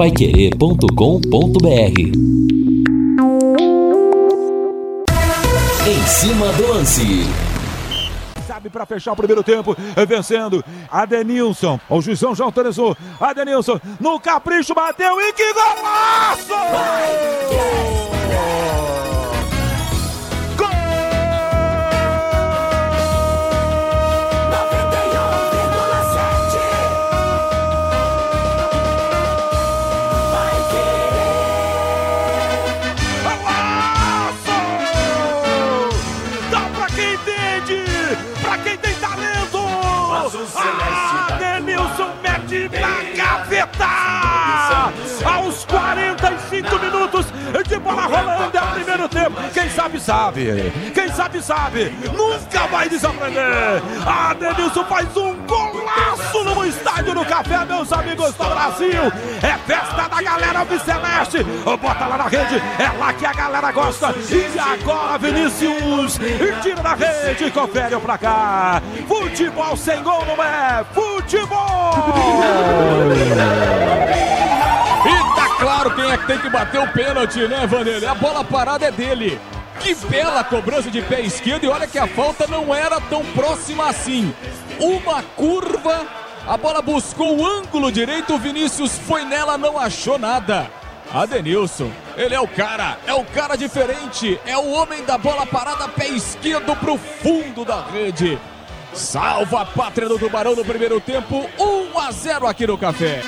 paiquerê.com.br Em cima do lance sabe para fechar o primeiro tempo, vencendo. Adenilson, o juizão já autorizou. Adenilson, no capricho, bateu e que golaço! 45 minutos de bola rolando é o primeiro tempo. Quem sabe, sabe. Quem sabe, sabe. Nunca vai desaprender. Ah, Denilson faz um golaço no estádio do Café, meus amigos do Brasil. É festa da galera Viceleste. Bota lá na rede, é lá que a galera gosta. E agora, Vinícius, tira da rede, confere pra cá. Futebol sem gol não é futebol! Claro quem é que tem que bater o pênalti, né, Vanderlei? A bola parada é dele. Que bela cobrança de pé esquerdo e olha que a falta não era tão próxima assim. Uma curva, a bola buscou o ângulo direito, o Vinícius foi nela, não achou nada. Adenilson, ele é o cara, é o cara diferente, é o homem da bola parada, pé esquerdo pro fundo da rede. Salva a pátria do Tubarão no primeiro tempo, 1 a 0 aqui no Café.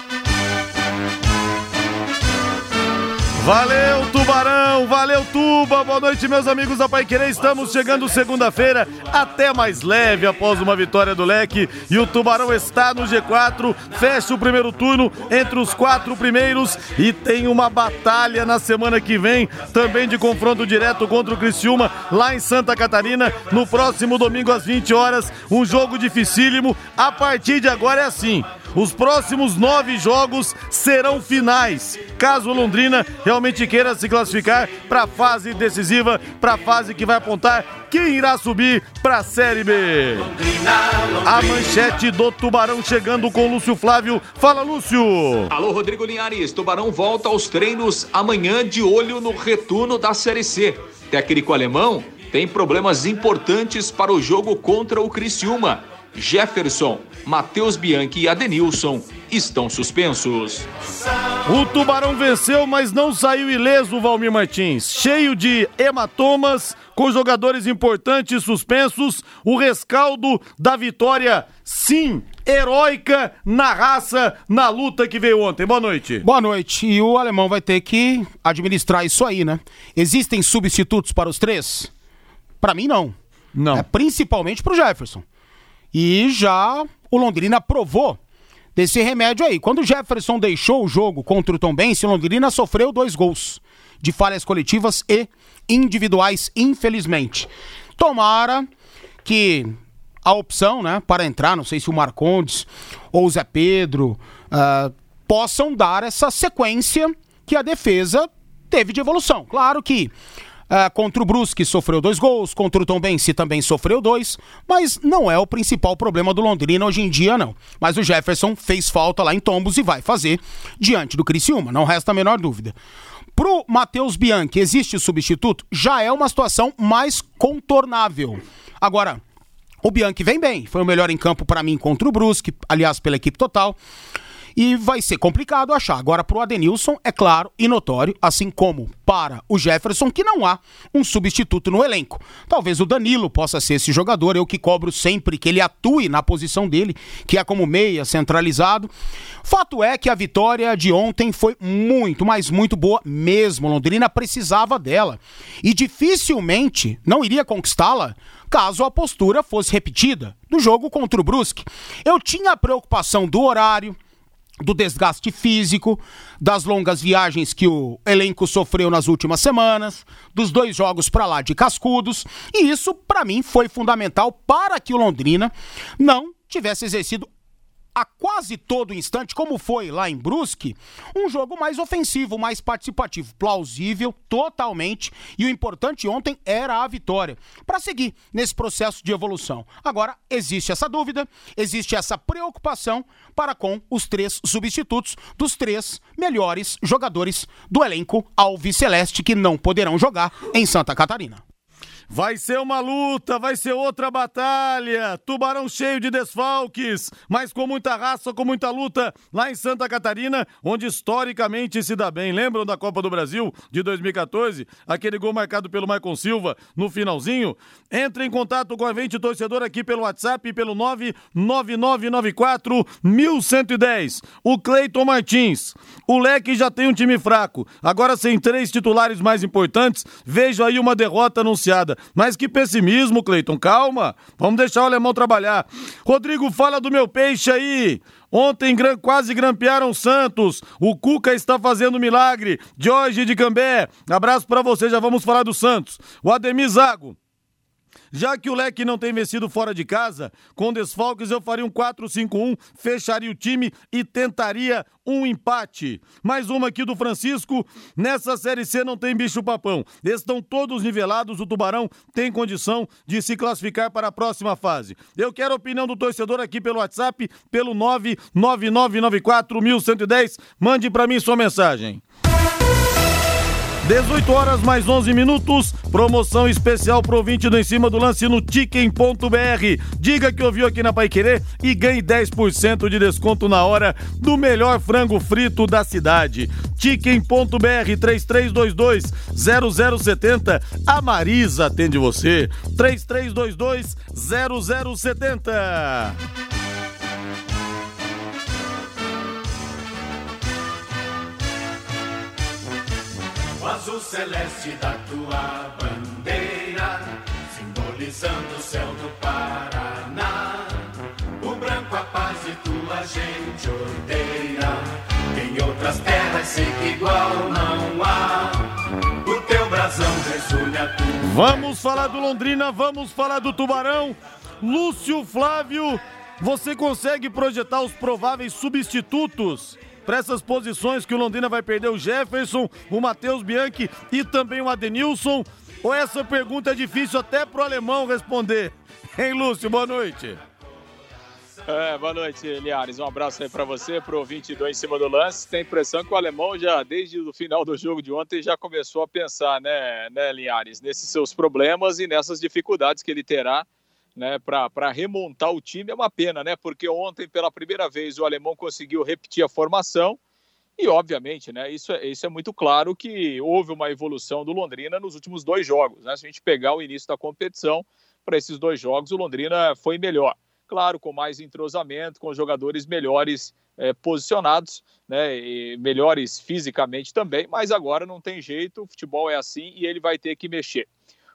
Valeu, Tubarão! Valeu, Tuba! Boa noite, meus amigos da Pai Querer. Estamos chegando segunda-feira, até mais leve após uma vitória do Leque. E o Tubarão está no G4, fecha o primeiro turno entre os quatro primeiros e tem uma batalha na semana que vem, também de confronto direto contra o Criciúma, lá em Santa Catarina, no próximo domingo às 20 horas. Um jogo dificílimo. A partir de agora é assim. Os próximos nove jogos serão finais. Caso o Londrina realmente queira se classificar para a fase decisiva, para a fase que vai apontar quem irá subir para a Série B. A manchete do Tubarão chegando com Lúcio Flávio. Fala, Lúcio. Alô, Rodrigo Linhares. Tubarão volta aos treinos amanhã de olho no retorno da Série C. Técnico alemão tem problemas importantes para o jogo contra o Criciúma. Jefferson, Matheus Bianchi e Adenilson estão suspensos. O Tubarão venceu, mas não saiu ileso, Valmir Martins. Cheio de hematomas, com jogadores importantes suspensos, o rescaldo da vitória, sim, heróica na raça, na luta que veio ontem. Boa noite. Boa noite. E o alemão vai ter que administrar isso aí, né? Existem substitutos para os três? Para mim, não. Não. É principalmente pro Jefferson. E já o Londrina provou desse remédio aí. Quando o Jefferson deixou o jogo contra o Tom Bense, o Londrina sofreu dois gols de falhas coletivas e individuais, infelizmente. Tomara que a opção, né, para entrar, não sei se o Marcondes ou o Zé Pedro uh, possam dar essa sequência que a defesa teve de evolução. Claro que Uh, contra o Brusque sofreu dois gols, contra o Tom Benci também sofreu dois, mas não é o principal problema do Londrina hoje em dia, não. Mas o Jefferson fez falta lá em Tombos e vai fazer diante do Criciúma, não resta a menor dúvida. Pro Matheus Bianchi, existe substituto? Já é uma situação mais contornável. Agora, o Bianchi vem bem, foi o melhor em campo para mim contra o Brusque, aliás, pela equipe total e vai ser complicado achar. Agora, para o Adenilson, é claro e notório, assim como para o Jefferson, que não há um substituto no elenco. Talvez o Danilo possa ser esse jogador, eu que cobro sempre que ele atue na posição dele, que é como meia, centralizado. Fato é que a vitória de ontem foi muito, mas muito boa mesmo. Londrina precisava dela e dificilmente não iria conquistá-la caso a postura fosse repetida do jogo contra o Brusque. Eu tinha a preocupação do horário, do desgaste físico, das longas viagens que o elenco sofreu nas últimas semanas, dos dois jogos para lá de cascudos, e isso para mim foi fundamental para que o Londrina não tivesse exercido a quase todo instante, como foi lá em Brusque, um jogo mais ofensivo, mais participativo, plausível totalmente. E o importante ontem era a vitória para seguir nesse processo de evolução. Agora existe essa dúvida, existe essa preocupação para com os três substitutos dos três melhores jogadores do elenco alviceleste que não poderão jogar em Santa Catarina. Vai ser uma luta, vai ser outra batalha. Tubarão cheio de desfalques, mas com muita raça, com muita luta lá em Santa Catarina, onde historicamente se dá bem. Lembram da Copa do Brasil de 2014? Aquele gol marcado pelo Maicon Silva no finalzinho? Entre em contato com a gente, torcedor, aqui pelo WhatsApp, pelo 99994 1110. O Cleiton Martins. O Leque já tem um time fraco. Agora, sem três titulares mais importantes, vejo aí uma derrota anunciada. Mas que pessimismo, Cleiton. Calma. Vamos deixar o alemão trabalhar. Rodrigo, fala do meu peixe aí. Ontem quase grampearam Santos. O Cuca está fazendo milagre. Jorge de Cambé. Abraço para você. Já vamos falar do Santos. O Ademir Zago. Já que o Leque não tem vencido fora de casa, com desfalques eu faria um 4-5-1, fecharia o time e tentaria um empate. Mais uma aqui do Francisco. Nessa Série C não tem bicho-papão. Estão todos nivelados. O Tubarão tem condição de se classificar para a próxima fase. Eu quero a opinião do torcedor aqui pelo WhatsApp, pelo 99994 1110. Mande para mim sua mensagem. 18 horas mais 11 minutos. Promoção especial pro ouvinte do Em Cima do Lance no Ticken.br. Diga que ouviu aqui na Pai Querer e ganhe 10% de desconto na hora do melhor frango frito da cidade. Ticken.br 3322 0070. A Marisa atende você. 3322 0070. Azul celeste da tua bandeira, simbolizando o céu do Paraná. O branco a paz e tua gente odeia. Em outras terras sei que igual não há. O teu brasão resulha tu. Vamos falar do Londrina, vamos falar do Tubarão. Lúcio Flávio, você consegue projetar os prováveis substitutos para essas posições que o Londrina vai perder o Jefferson, o Matheus Bianchi e também o Adenilson? Ou essa pergunta é difícil até pro alemão responder? Hein, Lúcio? Boa noite. É, boa noite, Liares. Um abraço aí para você, pro 22 em cima do lance. Tem impressão que o alemão já, desde o final do jogo de ontem, já começou a pensar, né, né Liares, nesses seus problemas e nessas dificuldades que ele terá né, para remontar o time é uma pena, né? Porque ontem, pela primeira vez, o alemão conseguiu repetir a formação. E, obviamente, né, isso, é, isso é muito claro que houve uma evolução do Londrina nos últimos dois jogos. Né? Se a gente pegar o início da competição, para esses dois jogos, o Londrina foi melhor. Claro, com mais entrosamento, com jogadores melhores é, posicionados, né, e melhores fisicamente também, mas agora não tem jeito, o futebol é assim e ele vai ter que mexer.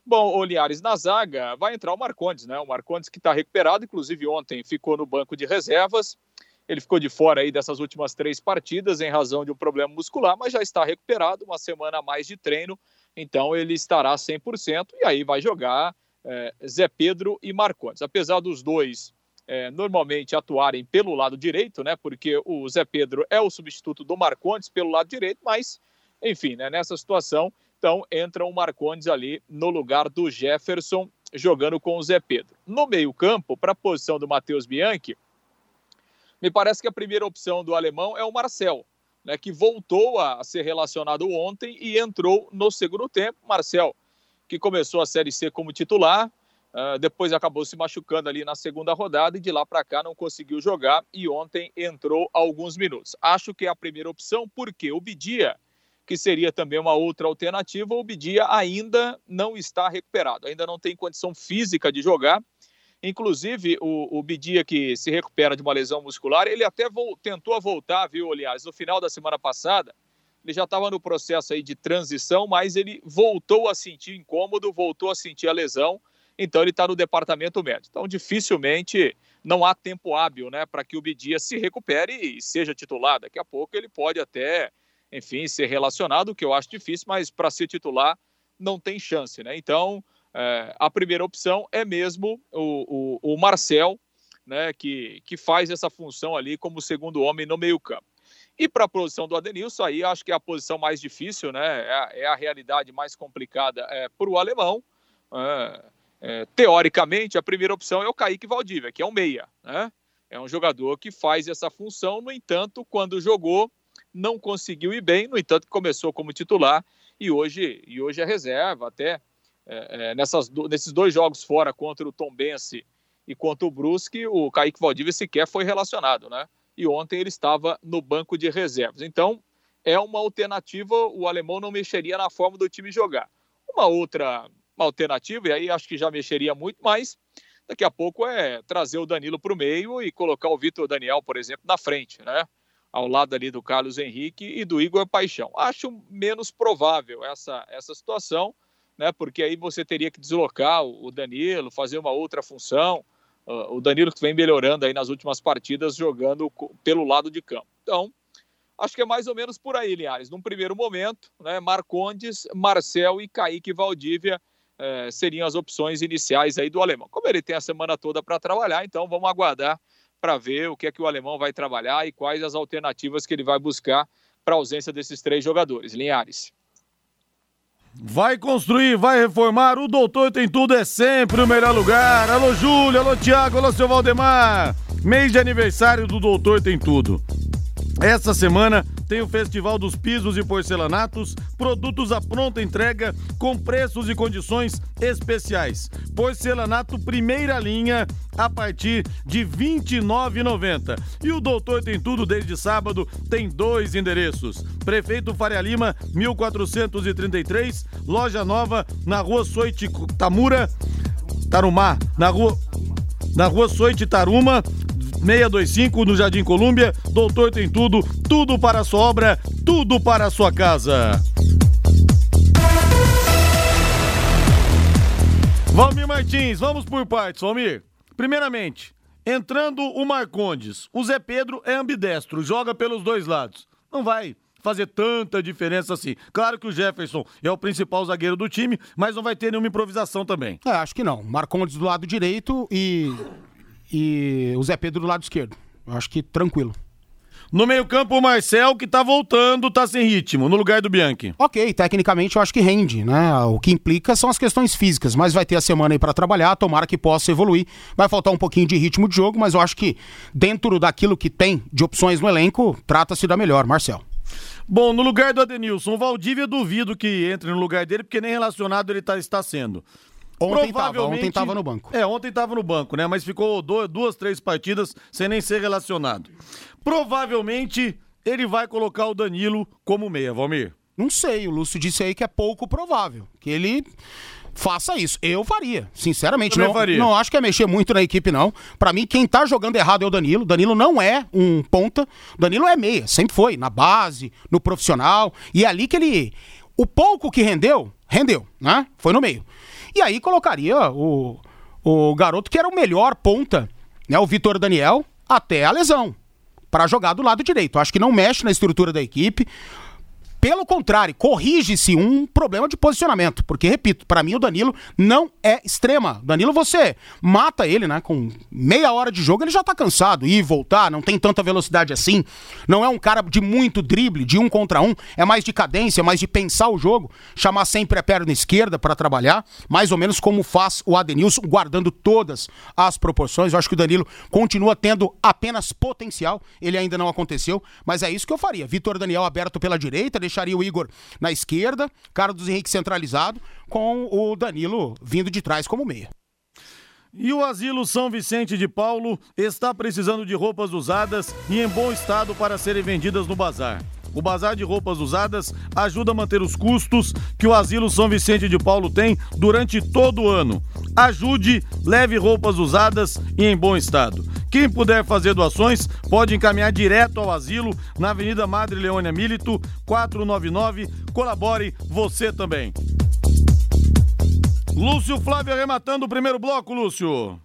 Bom, o Linhares na zaga vai entrar o Marcondes, né? O Marcondes que está recuperado, inclusive ontem ficou no banco de reservas. Ele ficou de fora aí dessas últimas três partidas em razão de um problema muscular, mas já está recuperado, uma semana a mais de treino, então ele estará 100% e aí vai jogar é, Zé Pedro e Marcondes. Apesar dos dois é, normalmente atuarem pelo lado direito, né? Porque o Zé Pedro é o substituto do Marcondes pelo lado direito, mas enfim, né, nessa situação então entra o Marcondes ali no lugar do Jefferson, jogando com o Zé Pedro. No meio-campo, para a posição do Matheus Bianchi, me parece que a primeira opção do alemão é o Marcel, né, que voltou a ser relacionado ontem e entrou no segundo tempo. Marcel, que começou a Série C como titular, uh, depois acabou se machucando ali na segunda rodada e de lá para cá não conseguiu jogar e ontem entrou alguns minutos. Acho que é a primeira opção porque o Bidia que seria também uma outra alternativa. O Bidia ainda não está recuperado, ainda não tem condição física de jogar. Inclusive, o, o Bidia, que se recupera de uma lesão muscular, ele até tentou voltar, viu, aliás, no final da semana passada. Ele já estava no processo aí de transição, mas ele voltou a sentir incômodo, voltou a sentir a lesão, então ele está no departamento médico. Então, dificilmente não há tempo hábil né, para que o Bidia se recupere e seja titular. Daqui a pouco ele pode até enfim, ser relacionado, que eu acho difícil, mas para ser titular não tem chance, né? Então, é, a primeira opção é mesmo o, o, o Marcel, né, que, que faz essa função ali como segundo homem no meio-campo. E para a posição do Adenilson, aí acho que é a posição mais difícil, né? É a, é a realidade mais complicada é, para o alemão. É, é, teoricamente, a primeira opção é o Kaique Valdívia, que é um meia, né? É um jogador que faz essa função, no entanto, quando jogou, não conseguiu ir bem, no entanto, começou como titular e hoje, e hoje é reserva. Até é, é, nessas, nesses dois jogos fora contra o Tom Bense e contra o Brusque, o Kaique Valdívia sequer foi relacionado, né? E ontem ele estava no banco de reservas. Então, é uma alternativa, o alemão não mexeria na forma do time jogar. Uma outra uma alternativa, e aí acho que já mexeria muito mais, daqui a pouco é trazer o Danilo para o meio e colocar o Vitor Daniel, por exemplo, na frente, né? Ao lado ali do Carlos Henrique e do Igor Paixão. Acho menos provável essa, essa situação, né? Porque aí você teria que deslocar o Danilo, fazer uma outra função. Uh, o Danilo que vem melhorando aí nas últimas partidas, jogando pelo lado de campo. Então, acho que é mais ou menos por aí, Linhares. Num primeiro momento, né? Marcondes, Marcel e Kaique Valdívia é, seriam as opções iniciais aí do alemão. Como ele tem a semana toda para trabalhar, então vamos aguardar para ver o que é que o alemão vai trabalhar e quais as alternativas que ele vai buscar para a ausência desses três jogadores. Linhares. Vai construir, vai reformar, o Doutor Tem Tudo é sempre o melhor lugar. Alô, Júlio, alô, Tiago, alô, seu Valdemar. Mês de aniversário do Doutor Tem Tudo. Essa semana tem o Festival dos Pisos e Porcelanatos, produtos à pronta entrega com preços e condições especiais. Porcelanato primeira linha a partir de R$ 29,90. E o Doutor Tem Tudo desde sábado tem dois endereços. Prefeito Faria Lima, 1433, loja nova na Rua Soite Tamura, Tarumá, na Rua na Rua Soite Taruma, 625 no Jardim Colúmbia. Doutor tem tudo, tudo para a sua obra, tudo para a sua casa. Valmir Martins, vamos por partes, Valmir. Primeiramente, entrando o Marcondes. O Zé Pedro é ambidestro, joga pelos dois lados. Não vai fazer tanta diferença assim. Claro que o Jefferson é o principal zagueiro do time, mas não vai ter nenhuma improvisação também. É, acho que não. Marcondes do lado direito e e o Zé Pedro do lado esquerdo. Eu acho que tranquilo. No meio-campo, o Marcel, que tá voltando, tá sem ritmo, no lugar do Bianchi. Ok, tecnicamente eu acho que rende, né? O que implica são as questões físicas, mas vai ter a semana aí para trabalhar, tomara que possa evoluir. Vai faltar um pouquinho de ritmo de jogo, mas eu acho que dentro daquilo que tem de opções no elenco, trata-se da melhor, Marcel. Bom, no lugar do Adenilson, o Valdívia duvido que entre no lugar dele, porque nem relacionado ele tá, está sendo. Ontem tava, ontem tava no banco. É, ontem tava no banco, né? Mas ficou duas, três partidas sem nem ser relacionado. Provavelmente ele vai colocar o Danilo como meia, Valmir. Não sei, o Lúcio disse aí que é pouco provável que ele faça isso. Eu faria, sinceramente. não, faria. não acho que é mexer muito na equipe, não. Para mim, quem tá jogando errado é o Danilo. Danilo não é um ponta. Danilo é meia, sempre foi, na base, no profissional. E é ali que ele. O pouco que rendeu, rendeu, né? Foi no meio. E aí colocaria o, o garoto que era o melhor ponta, né, o Vitor Daniel, até a lesão, para jogar do lado direito. Acho que não mexe na estrutura da equipe. Pelo contrário, corrige-se um problema de posicionamento. Porque, repito, para mim o Danilo não é extrema. Danilo, você mata ele, né? Com meia hora de jogo, ele já tá cansado. Ir voltar, não tem tanta velocidade assim. Não é um cara de muito drible, de um contra um. É mais de cadência, mais de pensar o jogo. Chamar sempre a perna esquerda para trabalhar. Mais ou menos como faz o Adenilson, guardando todas as proporções. Eu acho que o Danilo continua tendo apenas potencial. Ele ainda não aconteceu, mas é isso que eu faria. Vitor Daniel aberto pela direita, deixaria o Igor na esquerda, Carlos Henrique centralizado, com o Danilo vindo de trás como meia. E o Asilo São Vicente de Paulo está precisando de roupas usadas e em bom estado para serem vendidas no bazar. O bazar de roupas usadas ajuda a manter os custos que o Asilo São Vicente de Paulo tem durante todo o ano. Ajude, leve roupas usadas e em bom estado. Quem puder fazer doações pode encaminhar direto ao asilo na Avenida Madre Leônia Milito, 499. Colabore você também. Lúcio Flávio arrematando o primeiro bloco, Lúcio.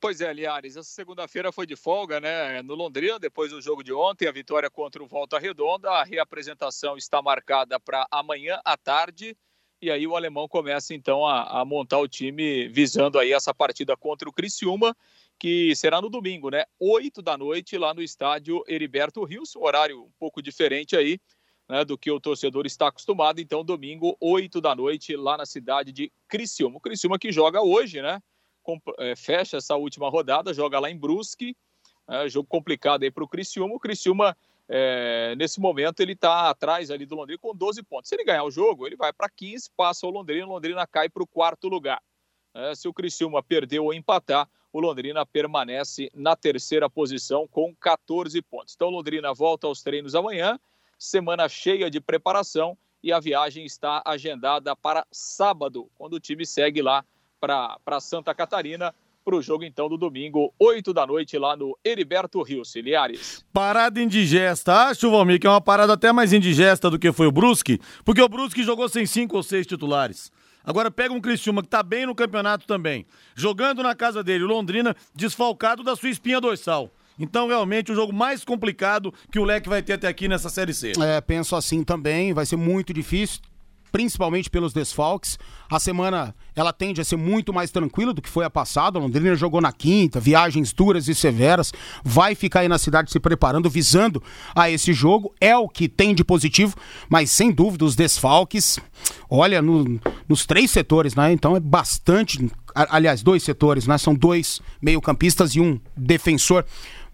Pois é, Liares, essa segunda-feira foi de folga, né? No Londrina, depois do jogo de ontem, a vitória contra o Volta Redonda. A reapresentação está marcada para amanhã à tarde. E aí o alemão começa então a, a, montar o time visando aí essa partida contra o Criciúma que será no domingo, né? 8 da noite, lá no estádio Heriberto Rios, horário um pouco diferente aí, né, do que o torcedor está acostumado. Então, domingo, 8 da noite, lá na cidade de Criciúma. O Criciúma que joga hoje, né? Com, é, fecha essa última rodada, joga lá em Brusque. É, jogo complicado aí para o Criciúma. O Criciúma, é, nesse momento, ele está atrás ali do Londrina com 12 pontos. Se ele ganhar o jogo, ele vai para 15, passa o Londrina, o Londrina cai para o quarto lugar. É, se o Criciúma perder ou empatar, o Londrina permanece na terceira posição com 14 pontos. Então, Londrina volta aos treinos amanhã semana cheia de preparação e a viagem está agendada para sábado, quando o time segue lá para Santa Catarina para o jogo então do domingo, 8 da noite, lá no Heriberto Rio, Ciliares. Parada indigesta. Acho, Valmir, que é uma parada até mais indigesta do que foi o Brusque, porque o Brusque jogou sem cinco ou seis titulares. Agora pega um Criciúma que tá bem no campeonato também, jogando na casa dele, Londrina, desfalcado da sua espinha dorsal. Então, realmente, o jogo mais complicado que o Leque vai ter até aqui nessa Série C. É, penso assim também, vai ser muito difícil, principalmente pelos desfalques. A semana, ela tende a ser muito mais tranquila do que foi a passada. Londrina jogou na quinta, viagens duras e severas, vai ficar aí na cidade se preparando, visando a esse jogo. É o que tem de positivo, mas sem dúvida os desfalques, olha, no, nos três setores, né? Então é bastante aliás, dois setores, né? São dois meio-campistas e um defensor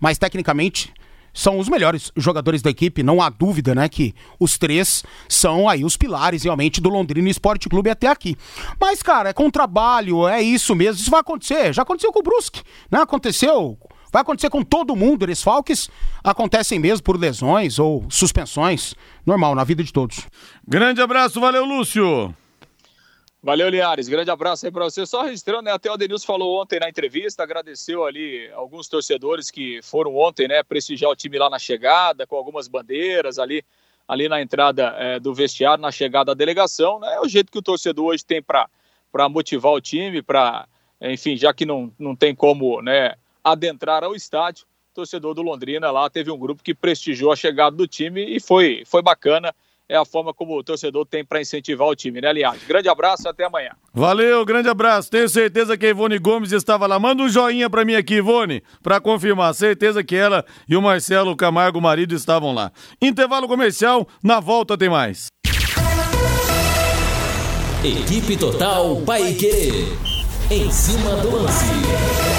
mas tecnicamente são os melhores jogadores da equipe, não há dúvida, né, que os três são aí os pilares realmente do Londrina Esporte Clube até aqui. Mas, cara, é com trabalho, é isso mesmo, isso vai acontecer, já aconteceu com o Brusque, né, aconteceu, vai acontecer com todo mundo, eles falques acontecem mesmo por lesões ou suspensões, normal, na vida de todos. Grande abraço, valeu, Lúcio! Valeu, Linhares. Grande abraço aí para você. Só registrando, né? Até o Denilson falou ontem na entrevista, agradeceu ali alguns torcedores que foram ontem, né? Prestigiar o time lá na chegada, com algumas bandeiras ali, ali na entrada é, do vestiário, na chegada da delegação, né? É o jeito que o torcedor hoje tem para motivar o time, para, enfim, já que não, não tem como, né? Adentrar ao estádio, o torcedor do Londrina lá teve um grupo que prestigiou a chegada do time e foi, foi bacana é a forma como o torcedor tem para incentivar o time, né, aliás? Grande abraço, até amanhã. Valeu, grande abraço. Tenho certeza que a Ivone Gomes estava lá. Manda um joinha para mim aqui, Ivone, para confirmar. Certeza que ela e o Marcelo Camargo, marido, estavam lá. Intervalo comercial, na volta tem mais. Equipe Total Paique. Em cima do lance.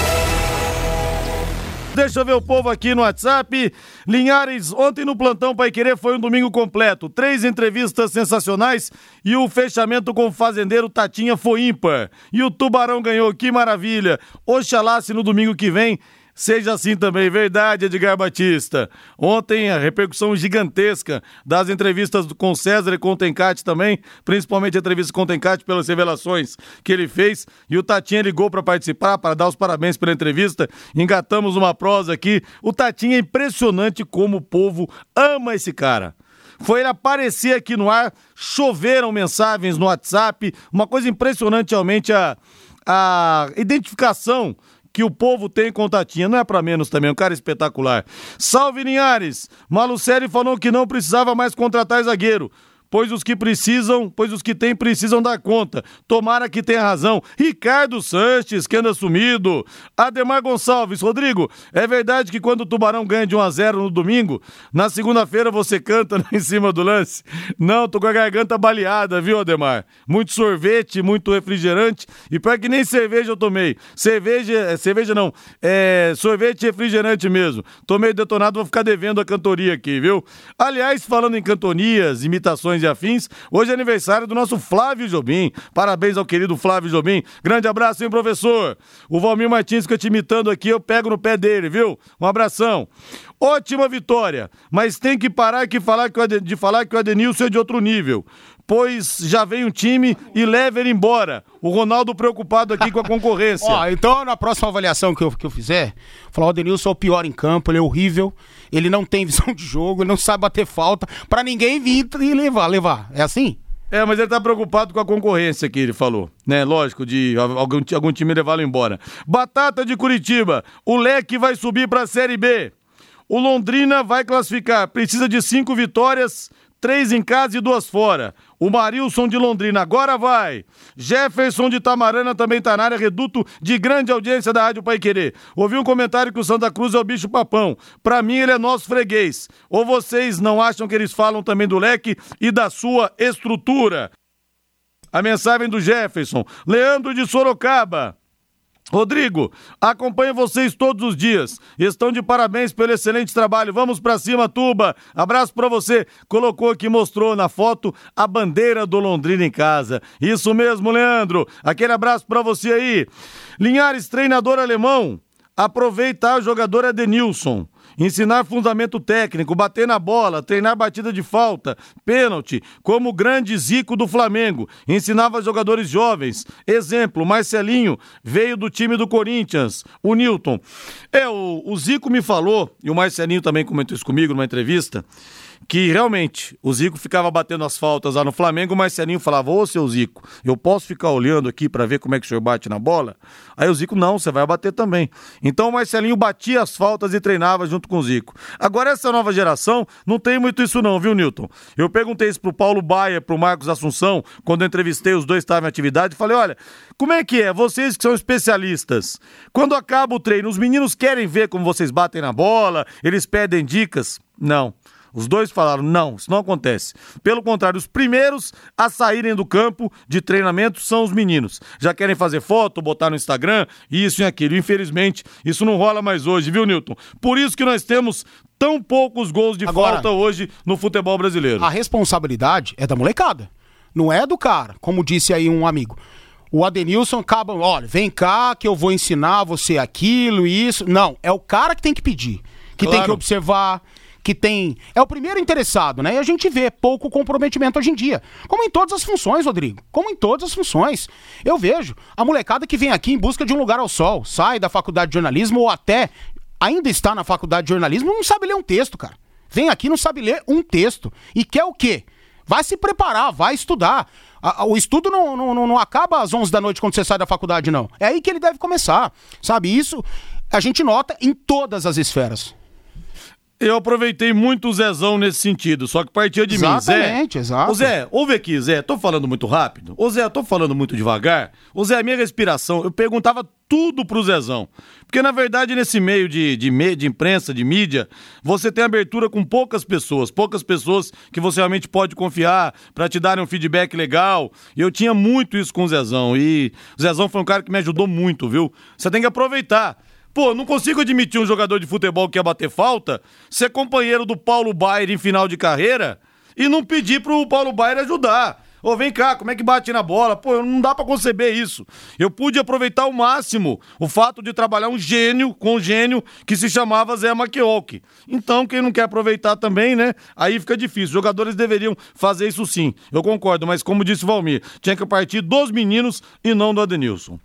Deixa eu ver o povo aqui no WhatsApp. Linhares, ontem no plantão Pai Querer foi um domingo completo. Três entrevistas sensacionais e o fechamento com o fazendeiro Tatinha foi ímpar. E o Tubarão ganhou, que maravilha. Oxalá se no domingo que vem Seja assim também, verdade, Edgar Batista. Ontem a repercussão gigantesca das entrevistas com César e com o Tencate também, principalmente a entrevista com o Tencate pelas revelações que ele fez. E o Tatinha ligou para participar, para dar os parabéns pela entrevista. Engatamos uma prosa aqui. O Tatinha é impressionante como o povo ama esse cara. Foi ele aparecer aqui no ar, choveram mensagens no WhatsApp, uma coisa impressionante realmente a, a identificação que o povo tem com Tatinha. Não é para menos também, um cara espetacular. Salve Linhares! Malucelli falou que não precisava mais contratar zagueiro pois os que precisam, pois os que têm precisam dar conta. Tomara que tenha razão. Ricardo Sanches, que anda sumido. Ademar Gonçalves, Rodrigo, é verdade que quando o Tubarão ganha de 1 a 0 no domingo, na segunda-feira você canta em cima do lance? Não, tô com a garganta baleada, viu, Ademar? Muito sorvete, muito refrigerante e para que nem cerveja eu tomei. Cerveja, é, cerveja não, é sorvete refrigerante mesmo. Tomei detonado, vou ficar devendo a cantoria aqui, viu? Aliás, falando em cantonias, imitações e afins. Hoje é aniversário do nosso Flávio Jobim. Parabéns ao querido Flávio Jobim. Grande abraço, hein, professor? O Valmir Martins fica te imitando aqui, eu pego no pé dele, viu? Um abração. Ótima vitória, mas tem que parar de falar que o Adenilson é de outro nível pois já vem um time e leva ele embora. O Ronaldo preocupado aqui com a concorrência. Ó, então na próxima avaliação que eu, que eu fizer, falar o Denilson é o pior em campo, ele é horrível, ele não tem visão de jogo, ele não sabe bater falta, para ninguém vir e levar, levar. É assim? É, mas ele tá preocupado com a concorrência que ele falou, né? Lógico, de algum, algum time levá-lo embora. Batata de Curitiba, o Leque vai subir para a Série B. O Londrina vai classificar, precisa de cinco vitórias três em casa e duas fora. O Marilson de Londrina agora vai. Jefferson de Tamarana também tá na área, reduto de grande audiência da Rádio Pai Querer. Ouvi um comentário que o Santa Cruz é o bicho papão. Pra mim ele é nosso freguês. Ou vocês não acham que eles falam também do leque e da sua estrutura? A mensagem do Jefferson. Leandro de Sorocaba. Rodrigo, acompanho vocês todos os dias. Estão de parabéns pelo excelente trabalho. Vamos pra cima, Tuba. Abraço pra você. Colocou aqui, mostrou na foto a bandeira do Londrina em casa. Isso mesmo, Leandro. Aquele abraço pra você aí. Linhares, treinador alemão. Aproveitar o jogador Edenilson ensinar fundamento técnico, bater na bola, treinar batida de falta, pênalti, como o grande Zico do Flamengo, ensinava jogadores jovens. Exemplo, Marcelinho veio do time do Corinthians, o Newton. É, o, o Zico me falou, e o Marcelinho também comentou isso comigo numa entrevista, que realmente o Zico ficava batendo as faltas lá no Flamengo, o Marcelinho falava: Ô seu Zico, eu posso ficar olhando aqui para ver como é que o senhor bate na bola? Aí o Zico, não, você vai bater também. Então o Marcelinho batia as faltas e treinava junto com o Zico. Agora, essa nova geração não tem muito isso, não, viu, Newton? Eu perguntei isso pro Paulo Baia, pro Marcos Assunção, quando entrevistei, os dois estavam em atividade, falei: olha, como é que é? Vocês que são especialistas, quando acaba o treino, os meninos querem ver como vocês batem na bola, eles pedem dicas? Não. Os dois falaram: não, isso não acontece. Pelo contrário, os primeiros a saírem do campo de treinamento são os meninos. Já querem fazer foto, botar no Instagram, isso e aquilo. Infelizmente, isso não rola mais hoje, viu, Newton? Por isso que nós temos tão poucos gols de Agora, falta hoje no futebol brasileiro. A responsabilidade é da molecada, não é do cara, como disse aí um amigo. O Adenilson acaba, olha, vem cá que eu vou ensinar você aquilo e isso. Não, é o cara que tem que pedir, que claro. tem que observar, que tem. É o primeiro interessado, né? E a gente vê pouco comprometimento hoje em dia. Como em todas as funções, Rodrigo. Como em todas as funções. Eu vejo a molecada que vem aqui em busca de um lugar ao sol, sai da faculdade de jornalismo ou até ainda está na faculdade de jornalismo, não sabe ler um texto, cara. Vem aqui não sabe ler um texto. E quer o quê? Vai se preparar, vai estudar. O estudo não, não, não acaba às 11 da noite quando você sai da faculdade, não. É aí que ele deve começar. Sabe? Isso a gente nota em todas as esferas. Eu aproveitei muito o Zezão nesse sentido, só que partia de Exatamente, mim. Exatamente, exato. Ô Zé, ouve aqui, Zé, tô falando muito rápido? Ô Zé, tô falando muito devagar? Ô Zé, a minha respiração, eu perguntava tudo pro Zezão. Porque, na verdade, nesse meio de, de, de imprensa, de mídia, você tem abertura com poucas pessoas, poucas pessoas que você realmente pode confiar para te darem um feedback legal. E eu tinha muito isso com o Zezão. E o Zezão foi um cara que me ajudou muito, viu? Você tem que aproveitar. Pô, não consigo admitir um jogador de futebol que ia bater falta ser companheiro do Paulo Baier em final de carreira e não pedir pro Paulo Baier ajudar. Ô, vem cá, como é que bate na bola? Pô, não dá para conceber isso. Eu pude aproveitar ao máximo o fato de trabalhar um gênio com um gênio que se chamava Zé Maquiolke. Então, quem não quer aproveitar também, né? Aí fica difícil. Os jogadores deveriam fazer isso sim. Eu concordo, mas como disse o Valmir, tinha que partir dos meninos e não do Adenilson.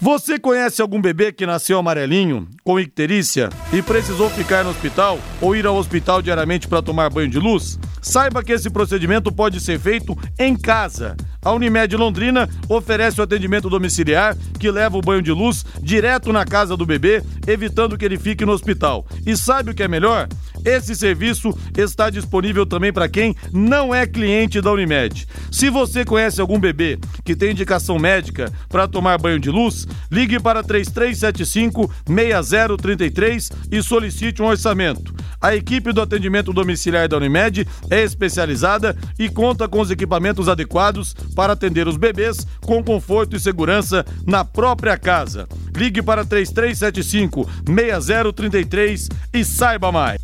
Você conhece algum bebê que nasceu amarelinho, com icterícia e precisou ficar no hospital ou ir ao hospital diariamente para tomar banho de luz? Saiba que esse procedimento pode ser feito em casa. A Unimed Londrina oferece o atendimento domiciliar que leva o banho de luz direto na casa do bebê, evitando que ele fique no hospital. E sabe o que é melhor? Esse serviço está disponível também para quem não é cliente da Unimed. Se você conhece algum bebê que tem indicação médica para tomar banho de luz, ligue para 3375 6033 e solicite um orçamento. A equipe do atendimento domiciliar da Unimed é especializada e conta com os equipamentos adequados para atender os bebês com conforto e segurança na própria casa. Ligue para 3375 6033 e saiba mais.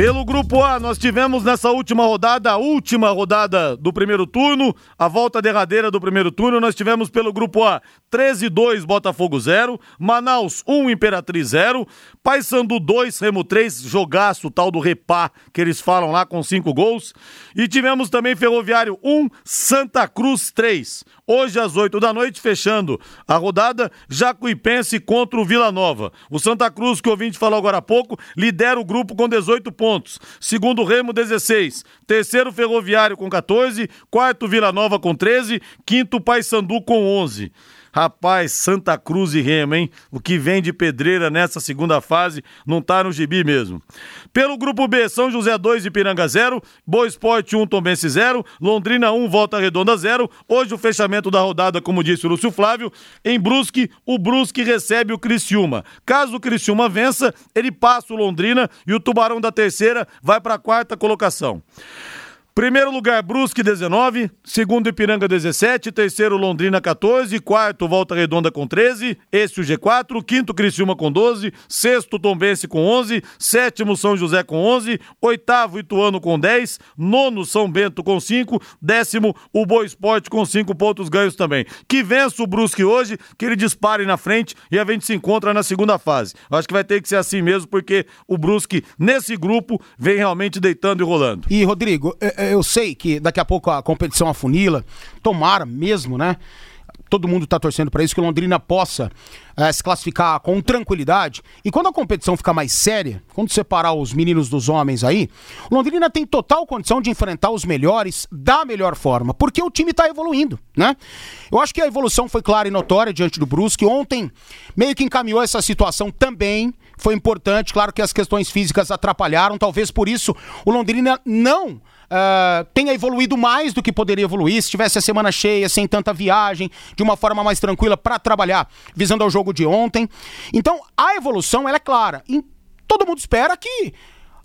Pelo grupo A, nós tivemos nessa última rodada, a última rodada do primeiro turno, a volta derradeira do primeiro turno, nós tivemos pelo grupo A 13 2 Botafogo 0, Manaus 1 Imperatriz 0, Paysandu 2 Remo 3, jogaço tal do Repá que eles falam lá com 5 gols, e tivemos também Ferroviário 1 Santa Cruz 3. Hoje às 8 da noite, fechando a rodada, Jacuipense contra o Vila Nova. O Santa Cruz, que o ouvinte falou agora há pouco, lidera o grupo com 18 pontos. Segundo Remo, 16. Terceiro Ferroviário com 14. Quarto Vila Nova com 13. Quinto Paysandu com 11. Rapaz, Santa Cruz e Remo, hein? O que vem de pedreira nessa segunda fase não tá no gibi mesmo. Pelo grupo B, São José 2 e Piranga 0, Boa Esporte 1, Tombense 0, Londrina 1, Volta Redonda 0. Hoje o fechamento da rodada, como disse o Lúcio Flávio, em Brusque, o Brusque recebe o Criciúma. Caso o Criciúma vença, ele passa o Londrina e o Tubarão da terceira vai para a quarta colocação. Primeiro lugar, Brusque 19, segundo Ipiranga 17, terceiro Londrina 14, quarto Volta Redonda com 13, esse o G4, quinto Criciúma com 12, sexto Tombense com 11, sétimo São José com 11, oitavo Ituano com 10, nono São Bento com 5, décimo o Boa Esporte com 5 pontos ganhos também. Que vença o Brusque hoje, que ele dispare na frente e a gente se encontra na segunda fase. Acho que vai ter que ser assim mesmo, porque o Brusque nesse grupo vem realmente deitando e rolando. E, Rodrigo, é, é, eu sei que daqui a pouco a competição afunila, tomara mesmo, né? Todo mundo está torcendo para isso, que o Londrina possa eh, se classificar com tranquilidade. E quando a competição ficar mais séria, quando separar os meninos dos homens aí, o Londrina tem total condição de enfrentar os melhores da melhor forma, porque o time está evoluindo, né? Eu acho que a evolução foi clara e notória diante do Brusque. Ontem meio que encaminhou essa situação também. Foi importante, claro que as questões físicas atrapalharam, talvez por isso o Londrina não uh, tenha evoluído mais do que poderia evoluir, se tivesse a semana cheia, sem tanta viagem, de uma forma mais tranquila para trabalhar, visando ao jogo de ontem. Então, a evolução ela é clara. E todo mundo espera que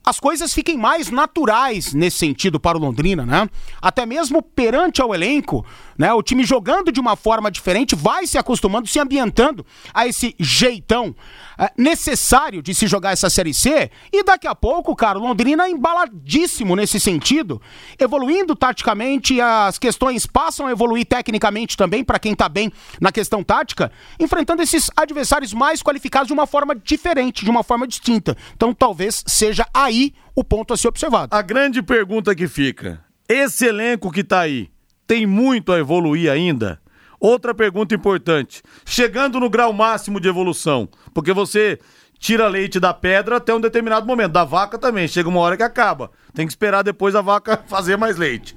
as coisas fiquem mais naturais nesse sentido para o Londrina, né? Até mesmo perante ao elenco, né? O time jogando de uma forma diferente vai se acostumando, se ambientando a esse jeitão é, necessário de se jogar essa Série C. E daqui a pouco, cara, o Londrina é embaladíssimo nesse sentido, evoluindo taticamente, as questões passam a evoluir tecnicamente também para quem tá bem na questão tática, enfrentando esses adversários mais qualificados de uma forma diferente, de uma forma distinta. Então talvez seja aí o ponto a ser observado. A grande pergunta que fica: esse elenco que tá aí tem muito a evoluir ainda? Outra pergunta importante: chegando no grau máximo de evolução, porque você tira leite da pedra até um determinado momento, da vaca também, chega uma hora que acaba. Tem que esperar depois a vaca fazer mais leite.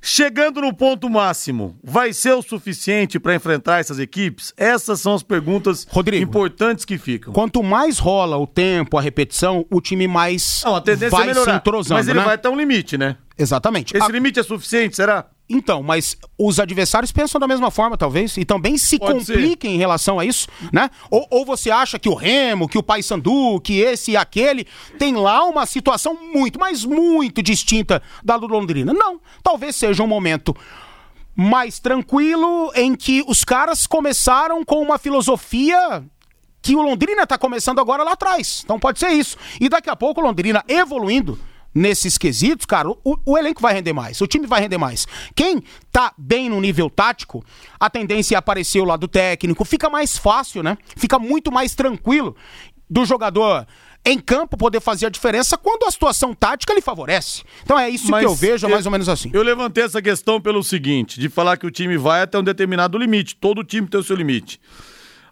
Chegando no ponto máximo, vai ser o suficiente para enfrentar essas equipes? Essas são as perguntas Rodrigo, importantes que ficam. Quanto mais rola o tempo, a repetição, o time mais Não, a tendência vai é melhorar, se entrosando. Mas ele né? vai até um limite, né? Exatamente. Esse a... limite é suficiente, será? Então, mas os adversários pensam da mesma forma, talvez, e também se Pode compliquem ser. em relação a isso, né? Ou, ou, você acha que o Remo, que o Paysandu, que esse e aquele tem lá uma situação muito, mas muito distinta da do Londrina? Não. Talvez seja um momento mais tranquilo em que os caras começaram com uma filosofia que o Londrina está começando agora lá atrás. Então pode ser isso. E daqui a pouco o Londrina evoluindo nesses quesitos, cara, o, o, elenco vai render mais, o time vai render mais. Quem tá bem no nível tático, a tendência é aparecer o lado técnico, fica mais fácil, né? Fica muito mais tranquilo do jogador em campo poder fazer a diferença quando a situação tática lhe favorece. Então é isso Mas que eu vejo, eu, mais ou menos assim. Eu levantei essa questão pelo seguinte, de falar que o time vai até um determinado limite, todo time tem o seu limite.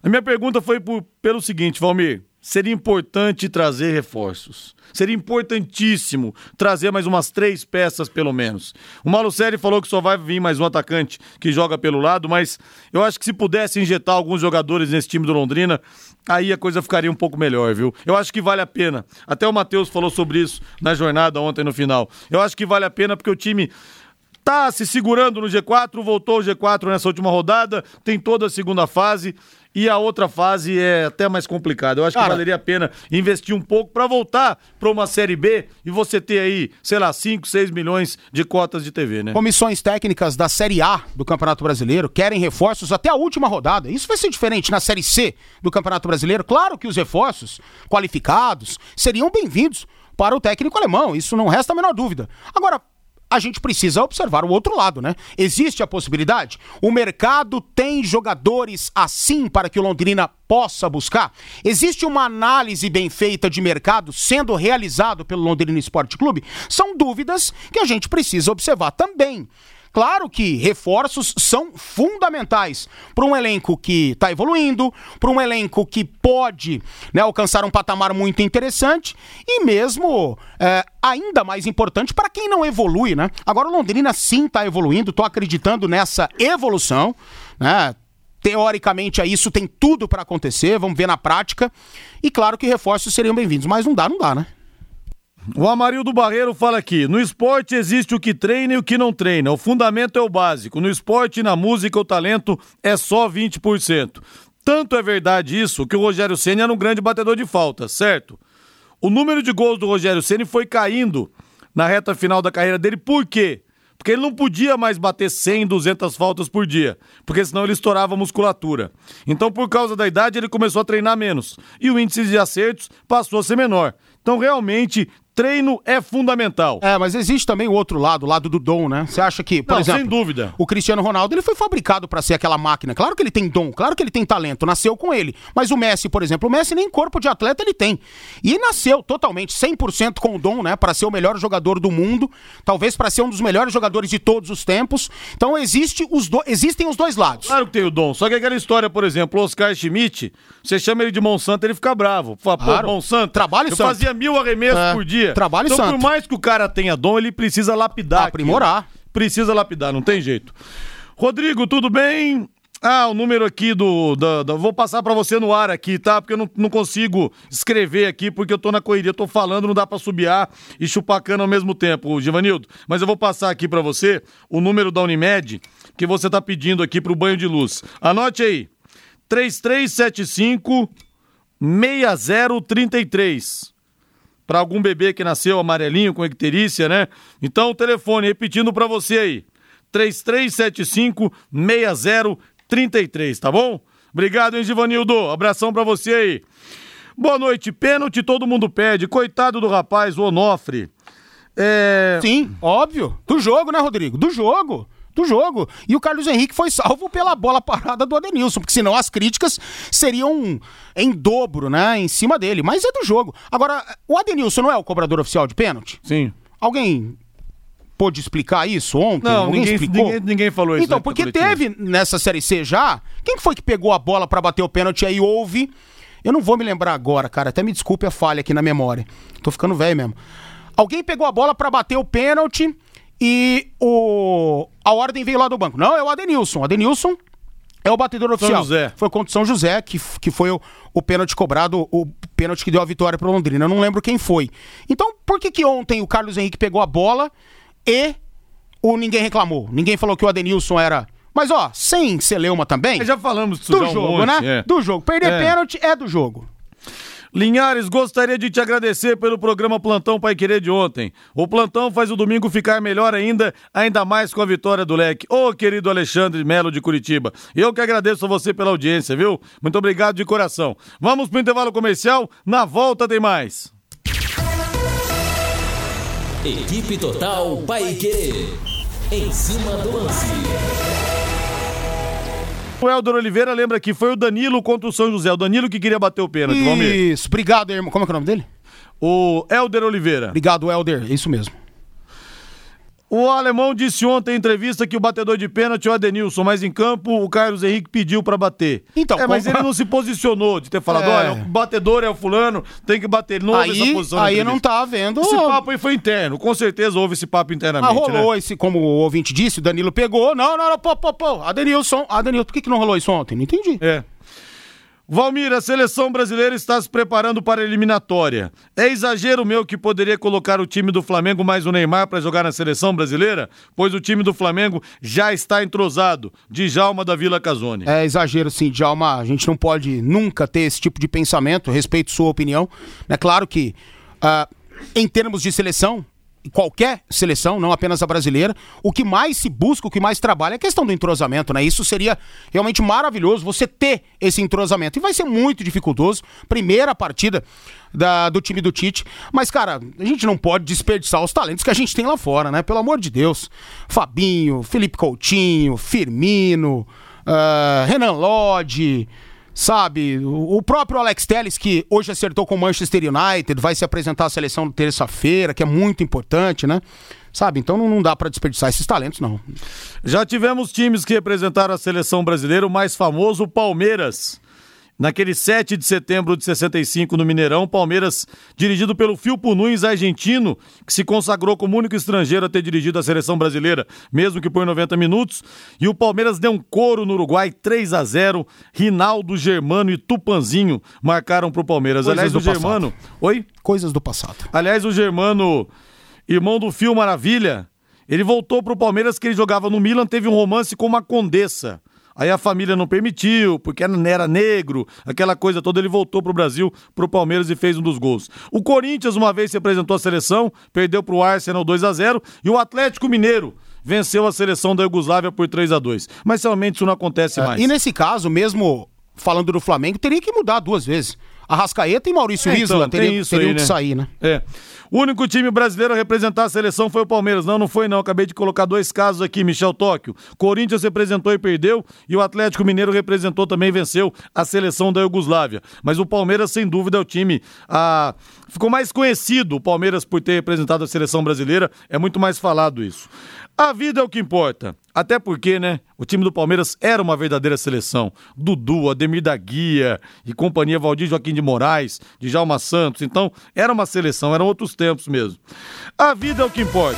A minha pergunta foi por, pelo seguinte, Valmir, seria importante trazer reforços. Seria importantíssimo trazer mais umas três peças, pelo menos. O Malucelli falou que só vai vir mais um atacante que joga pelo lado, mas eu acho que se pudesse injetar alguns jogadores nesse time do Londrina, aí a coisa ficaria um pouco melhor, viu? Eu acho que vale a pena. Até o Matheus falou sobre isso na jornada ontem no final. Eu acho que vale a pena porque o time tá se segurando no G4, voltou o G4 nessa última rodada, tem toda a segunda fase e a outra fase é até mais complicada. Eu acho Cara, que valeria a pena investir um pouco para voltar para uma Série B e você ter aí, sei lá, 5, 6 milhões de cotas de TV, né? Comissões técnicas da Série A do Campeonato Brasileiro querem reforços até a última rodada. Isso vai ser diferente na Série C do Campeonato Brasileiro. Claro que os reforços qualificados seriam bem-vindos para o técnico alemão, isso não resta a menor dúvida. Agora, a gente precisa observar o outro lado, né? Existe a possibilidade? O mercado tem jogadores assim para que o Londrina possa buscar? Existe uma análise bem feita de mercado sendo realizado pelo Londrina Esporte Clube? São dúvidas que a gente precisa observar também. Claro que reforços são fundamentais para um elenco que está evoluindo, para um elenco que pode né, alcançar um patamar muito interessante e mesmo é, ainda mais importante para quem não evolui, né? Agora o Londrina sim está evoluindo, estou acreditando nessa evolução, né? teoricamente aí isso tem tudo para acontecer, vamos ver na prática. E claro que reforços seriam bem-vindos, mas não dá, não dá, né? O Amarildo Barreiro fala aqui: no esporte existe o que treina e o que não treina. O fundamento é o básico. No esporte e na música, o talento é só 20%. Tanto é verdade isso que o Rogério Senna era um grande batedor de faltas, certo? O número de gols do Rogério Senna foi caindo na reta final da carreira dele, por quê? Porque ele não podia mais bater 100, 200 faltas por dia, porque senão ele estourava a musculatura. Então, por causa da idade, ele começou a treinar menos e o índice de acertos passou a ser menor. Então, realmente, treino é fundamental. É, mas existe também o outro lado, o lado do dom, né? Você acha que, por Não, exemplo, sem dúvida. o Cristiano Ronaldo, ele foi fabricado para ser aquela máquina. Claro que ele tem dom, claro que ele tem talento, nasceu com ele. Mas o Messi, por exemplo, o Messi nem corpo de atleta ele tem. E nasceu totalmente 100% com o dom, né, para ser o melhor jogador do mundo, talvez para ser um dos melhores jogadores de todos os tempos. Então existe os do... existem os dois lados. Claro que tem o dom. Só que aquela história, por exemplo, o Oscar Schmidt, você chama ele de Monsanto, ele fica bravo. Fala, pô, Claro. Monsanto, Trabalho eu santo. fazia mil arremessos É, por dia. Trabalho então, santo. por mais que o cara tenha dom, ele precisa lapidar. Aprimorar. aquilo. Precisa lapidar, não tem jeito. Rodrigo, tudo bem? Ah, o número aqui do. Da, da- vou passar pra você no ar aqui, tá? Porque eu não, não consigo escrever aqui, porque eu tô na correria, tô falando, não dá pra subiar e chupar cana ao mesmo tempo, Givanildo. Mas eu vou passar aqui pra você o número da Unimed que você tá pedindo aqui pro banho de luz. Anote aí: 3375 6033 para algum bebê que nasceu amarelinho com icterícia, né? Então, o telefone, repetindo para você aí, 3375 6033, tá bom? Obrigado, hein, Givanildo? Abração para você aí. Boa noite. Pênalti todo mundo pede. Coitado do rapaz, o Onofre. É... Sim, óbvio. Do jogo, né, Rodrigo? Do jogo. Do jogo. E o Carlos Henrique foi salvo pela bola parada do Adenilson, porque senão as críticas seriam em dobro, né, em cima dele. Mas é do jogo. Agora, o Adenilson não é o cobrador oficial de pênalti? Sim. Alguém pôde explicar isso ontem? Não, Alguém ninguém, explicou? ninguém, ninguém falou isso. Então, na porque teve nessa Série C já. Quem que foi que pegou a bola pra bater o pênalti aí houve? Eu não vou me lembrar agora, cara. Até me desculpe a falha aqui na memória. Tô ficando velho mesmo. Alguém pegou a bola pra bater o pênalti e o a ordem veio lá do banco. Não, é o Adenilson. O Adenilson é o batedor oficial. José. Foi contra o São José, que, que foi o, o pênalti cobrado, o pênalti que deu a vitória pro Londrina. Eu não lembro quem foi. Então, por que que ontem o Carlos Henrique pegou a bola e o ninguém reclamou? Ninguém falou que o Adenilson era... Mas, ó, sem celeuma também... Já falamos disso Do já um jogo, monte, né? é. Do jogo. Perder É. pênalti é do jogo. Linhares, gostaria de te agradecer pelo programa Plantão Pai Querer de ontem. O plantão faz o domingo ficar melhor ainda, ainda mais com a vitória do Leque. Ô, querido Alexandre Melo de Curitiba. Eu que agradeço a você pela audiência, viu? Muito obrigado de coração. Vamos pro intervalo comercial, na volta tem mais. Equipe Total Paique. Em cima do lance. O Helder Oliveira lembra que foi o Danilo contra o São José. O Danilo que queria bater o pênalti. Isso. Obrigado, irmão. Como é que é o nome dele? O Helder Oliveira. Obrigado, Helder. Isso mesmo. O alemão disse ontem em entrevista que o batedor de pênalti é o Adenilson, mas em campo o Carlos Henrique pediu pra bater. Então, é, mas como- ele não se posicionou de ter falado, É. olha, o batedor é o fulano, tem que bater. Ele não houve essa Aí, posição. aí não tá vendo... Esse papo aí foi interno, com certeza houve esse papo Ah, internamente, rolou né? esse, como o ouvinte disse, o Danilo pegou. Não, não, não, pô, pô, pô. Adenilson, Adenilson, por que, que não rolou isso ontem? Não entendi. É. Valmir, a seleção brasileira está se preparando para a eliminatória. É exagero meu que poderia colocar o time do Flamengo mais o Neymar para jogar na seleção brasileira? Pois o time do Flamengo já está entrosado. Djalma da Vila Casone. É exagero, sim, Djalma. A gente não pode nunca ter esse tipo de pensamento. Respeito sua opinião. É claro que, ah, em termos de seleção, qualquer seleção, não apenas a brasileira, o que mais se busca, o que mais trabalha é a questão do entrosamento, né? Isso seria realmente maravilhoso você ter esse entrosamento. E vai ser muito dificultoso. Primeira partida da- do time do Tite. Mas, cara, a gente não pode desperdiçar os talentos que a gente tem lá fora, né? Pelo amor de Deus. Fabinho, Felipe Coutinho, Firmino, ah, Renan Lodge. Sabe, o próprio Alex Telles, que hoje acertou com o Manchester United, vai se apresentar à seleção terça-feira, que é muito importante, né? Sabe, então não, dá pra desperdiçar esses talentos, não. Já tivemos times que representaram a seleção brasileira, o mais famoso, o Palmeiras. Naquele 7 de setembro de 65 no Mineirão, Palmeiras, dirigido pelo Filpo Nunes, argentino, que se consagrou como único estrangeiro a ter dirigido a seleção brasileira, mesmo que por 90 minutos. E o Palmeiras deu um couro no Uruguai, 3 a 0 Rinaldo, Germano e Tupanzinho marcaram para o Palmeiras. Coisas Aliás, do o Germano. Oi? Coisas do passado. Aliás, o Germano, irmão do Fio Maravilha, ele voltou pro Palmeiras que ele jogava no Milan, teve um romance com uma condessa. Aí a família não permitiu, porque era negro, aquela coisa toda. Ele voltou pro Brasil, pro Palmeiras e fez um dos gols. O Corinthians uma vez se apresentou à seleção, perdeu pro Arsenal 2 a 0 e o Atlético Mineiro venceu a seleção da Iugoslávia por 3 a 2 Mas realmente isso não acontece mais. E nesse caso, mesmo falando do Flamengo, teria que mudar duas vezes. Arrascaeta e Maurício É, Isla então, tem teriam, isso teriam aí, que né? sair, né? É. O único time brasileiro a representar a seleção foi o Palmeiras. Não, não foi não. Acabei de colocar dois casos aqui, Michel Tóquio. Corinthians representou e perdeu e o Atlético Mineiro representou também e venceu a seleção da Iugoslávia. Mas o Palmeiras, sem dúvida, é o time ah, ficou mais conhecido, o Palmeiras por ter representado a seleção brasileira, é muito mais falado isso. A vida é o que importa. Até porque, né? O time do Palmeiras era uma verdadeira seleção. Dudu, Ademir da Guia e companhia Valdir Joaquim de Moraes, Djalma Santos. Então, era uma seleção, eram outros tempos mesmo. A vida é o que importa.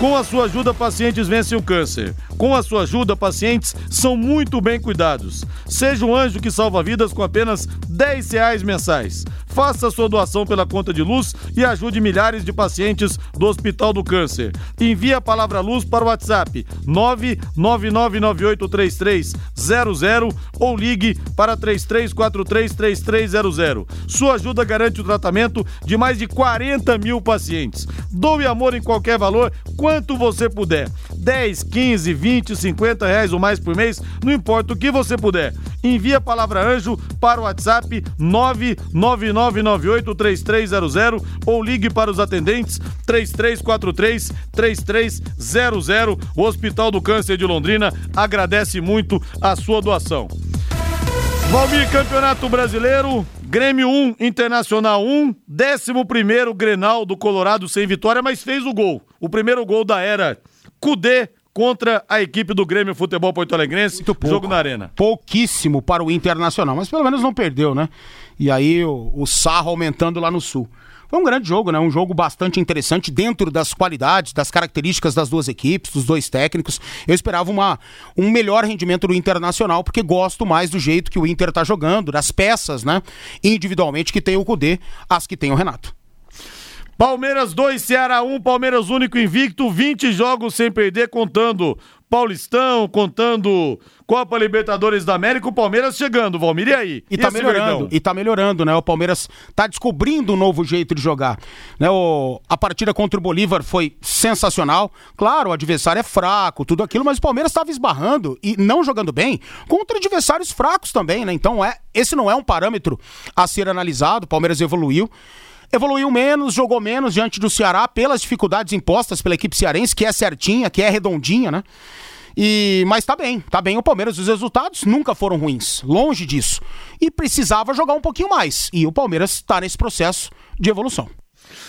Com a sua ajuda, pacientes vencem o câncer. Com a sua ajuda, pacientes são muito bem cuidados. Seja um anjo que salva vidas com apenas 10 reais mensais. Faça sua doação pela conta de luz e ajude milhares de pacientes do Hospital do Câncer. Envie a palavra luz para o WhatsApp 999983300 ou ligue para 33433300. Sua ajuda garante o tratamento de mais de 40 mil pacientes. Doe amor em qualquer valor, quanto você puder. 10, 15, 20, 50 reais ou mais por mês, não importa o que você puder. Envie a palavra anjo para o WhatsApp 999983300 ou ligue para os atendentes 3343-3300. O Hospital do Câncer de Londrina agradece muito a sua doação. Valmir, Campeonato Brasileiro, Grêmio 1, Internacional 1, 11º Grenal do Colorado sem vitória, mas fez o gol. O primeiro gol da era Cudê contra a equipe do Grêmio Futebol Porto Alegrense, jogo na arena. Pouquíssimo para o Internacional, mas pelo menos não perdeu, né? E aí o, o sarro aumentando lá no Sul. Foi um grande jogo, né? Um jogo bastante interessante dentro das qualidades, das características das duas equipes, dos dois técnicos. Eu esperava uma, um melhor rendimento do Internacional, porque gosto mais do jeito que o Inter tá jogando, das peças, né? Individualmente que tem o Cudê, as que tem o Renato. Palmeiras 2, Ceará 1, Palmeiras único invicto, 20 jogos sem perder, contando Paulistão, contando Copa Libertadores da América, o Palmeiras chegando, Valmir, e aí? E tá esse melhorando, Verdão? e tá melhorando, né? O Palmeiras tá descobrindo um novo jeito de jogar. Né? O, a partida contra o Bolívar foi sensacional. Claro, o adversário é fraco, tudo aquilo, mas o Palmeiras estava esbarrando e não jogando bem contra adversários fracos também, né? Então é, esse não é um parâmetro a ser analisado. O Palmeiras evoluiu. Evoluiu menos, jogou menos diante do Ceará pelas dificuldades impostas pela equipe cearense, que é certinha, que é redondinha, né? E, mas tá bem, tá bem o Palmeiras. Os resultados nunca foram ruins, longe disso. E precisava jogar um pouquinho mais. E o Palmeiras está nesse processo de evolução.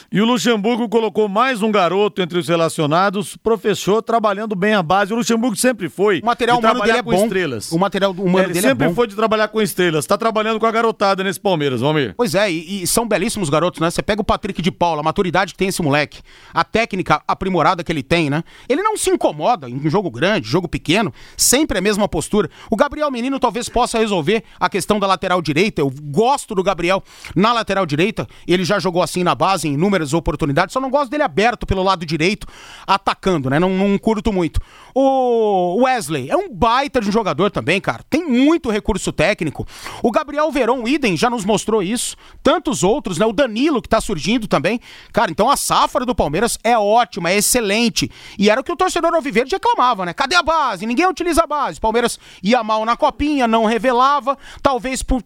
E o Luxemburgo colocou mais um garoto entre os relacionados, professor trabalhando bem a base. O Luxemburgo sempre foi O material de humano dele é com bom. estrelas. O material humano É, ele dele é sempre bom. foi de trabalhar com estrelas. Tá trabalhando com a garotada nesse Palmeiras, Valmir. Pois é, e, e são belíssimos garotos, né? Você pega o Patrick de Paula, a maturidade que tem esse moleque, a técnica aprimorada que ele tem, né? Ele não se incomoda em jogo grande, jogo pequeno, sempre a mesma postura. O Gabriel Menino talvez possa resolver a questão da lateral direita. Eu gosto do Gabriel na lateral direita, ele já jogou assim na base em inúmeras oportunidades, só não gosto dele aberto pelo lado direito, atacando, né? Não, não curto muito. O Wesley é um baita de um jogador também, cara. Tem muito recurso técnico. O Gabriel Verão, Idem, já nos mostrou isso. Tantos outros, né? O Danilo, que tá surgindo também. Cara, então a safra do Palmeiras é ótima, é excelente. E era o que o torcedor Alviverde reclamava, né? Cadê a base? Ninguém utiliza a base. Palmeiras ia mal na copinha, não revelava. Talvez por.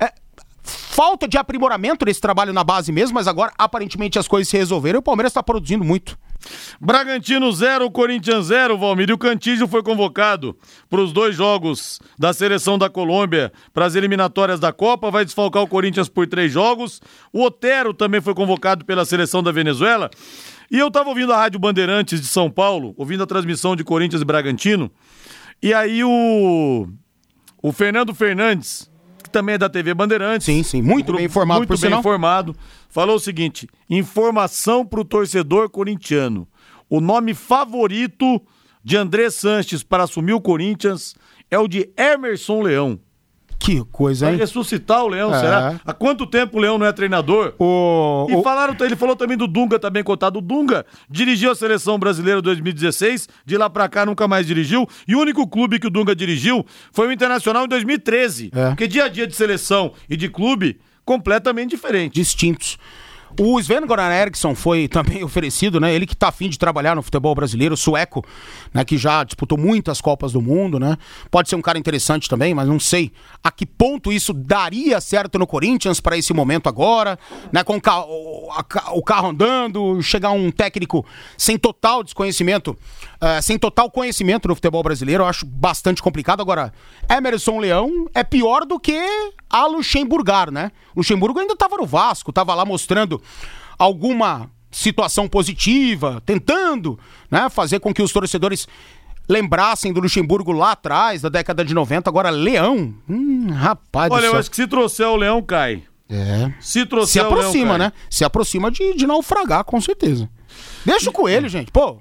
é, falta de aprimoramento nesse trabalho na base mesmo, mas agora aparentemente as coisas se resolveram e o Palmeiras está produzindo muito. Bragantino 0, Corinthians 0, Valmir. E o Cantígio foi convocado para os dois jogos da seleção da Colômbia para as eliminatórias da Copa. Vai desfalcar o Corinthians por três jogos. O Otero também foi convocado pela seleção da Venezuela. E eu estava ouvindo a Rádio Bandeirantes de São Paulo, ouvindo a transmissão de Corinthians e Bragantino. E aí o, o Fernando Fernandes que também é da TV Bandeirantes. Sim, sim, muito bem informado, Muito bem sinal. informado. Falou o seguinte: informação pro torcedor corintiano. O nome favorito de André Sanches para assumir o Corinthians é o de Emerson Leão. Que coisa, Vai hein? ressuscitar o Leão, É. será? Há quanto tempo o Leão não é treinador? O, E falaram, ele falou também do Dunga, bem cotado. O Dunga dirigiu a seleção brasileira 2016, de lá pra cá nunca mais dirigiu. E o único clube que o Dunga dirigiu foi o Internacional em 2013. É. Porque dia a dia de seleção e de clube, completamente diferente. distintos. O Sven Goran Eriksson foi também oferecido, né? Ele que tá afim de trabalhar no futebol brasileiro, sueco, né? Que já disputou muitas Copas do Mundo, né? Pode ser um cara interessante também, mas não sei a que ponto isso daria certo no Corinthians para esse momento agora, né? Com o, ca- o- carro andando, chegar um técnico sem total desconhecimento, eh, sem total conhecimento no futebol brasileiro, eu acho bastante complicado. Agora, Emerson Leão é pior do que a Luxemburgar, né? Luxemburgo ainda estava no Vasco, estava lá mostrando alguma situação positiva, tentando, né, fazer com que os torcedores lembrassem do Luxemburgo lá atrás, da década de 90. Agora, Leão, hum, rapaz Olha, eu acho que se trouxer o Leão, cai. É. Se trouxer Se o Leão, aproxima, cai. né? Se aproxima de, de naufragar, com certeza. Deixa o coelho, gente. Pô,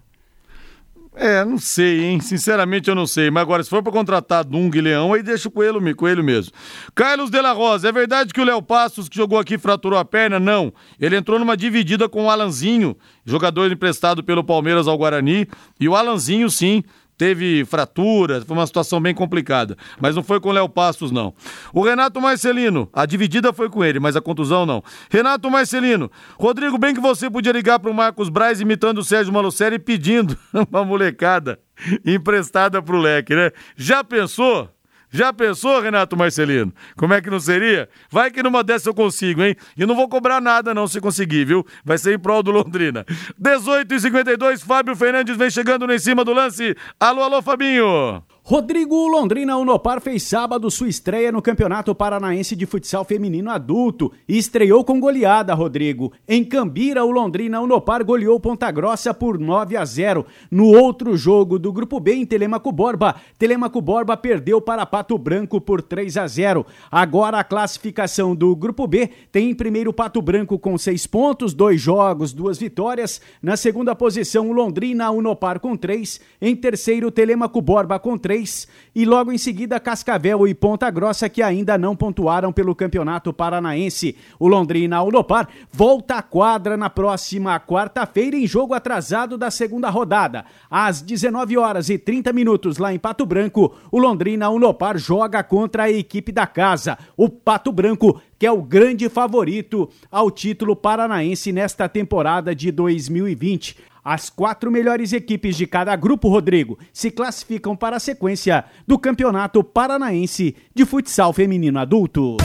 É, não sei, hein? Sinceramente eu não sei. Mas agora, se for pra contratar Dunga e Leão, aí deixa o coelho, coelho mesmo. Carlos de la Rosa, é verdade que o Léo Passos, que jogou aqui, fraturou a perna? Não. Ele entrou numa dividida com o Alanzinho, jogador emprestado pelo Palmeiras ao Guarani. E o Alanzinho, sim, teve fratura, foi uma situação bem complicada. Mas não foi com o Léo Passos, não. O Renato Marcelino, a dividida foi com ele, mas a contusão não. Renato Marcelino, Rodrigo, bem que você podia ligar pro Marcos Braz imitando o Sérgio Malucelli pedindo uma molecada emprestada pro leque, né? Já pensou? Já pensou, Renato Marcelino? Como é que não seria? Vai que numa dessa eu consigo, hein? E não vou cobrar nada não se conseguir, viu? Vai ser em prol do Londrina. 18 e 52 Fábio Fernandes vem chegando em cima do lance. Alô, alô, Fabinho! Rodrigo Londrina Unopar fez sábado sua estreia no Campeonato Paranaense de Futsal Feminino Adulto e estreou com goleada, Rodrigo. Em Cambira, o Londrina Unopar goleou Ponta Grossa por 9 a 0. No outro jogo do Grupo B, em Telemaco Borba, Telemaco Borba perdeu para Pato Branco por 3 a 0. Agora a classificação do Grupo B tem em primeiro Pato Branco com seis pontos, dois jogos, duas vitórias. Na segunda posição, o Londrina Unopar com três. Em terceiro, Telemaco Borba com três. E logo em seguida, Cascavel e Ponta Grossa, que ainda não pontuaram pelo Campeonato Paranaense. O Londrina Unopar volta à quadra na próxima quarta-feira em jogo atrasado da segunda rodada. Às 19 horas e 30 minutos, lá em Pato Branco, o Londrina Unopar joga contra a equipe da casa. O Pato Branco que é o grande favorito ao título paranaense nesta temporada de 2020. As quatro melhores equipes de cada grupo, Rodrigo, se classificam para a sequência do Campeonato Paranaense de Futsal Feminino Adulto.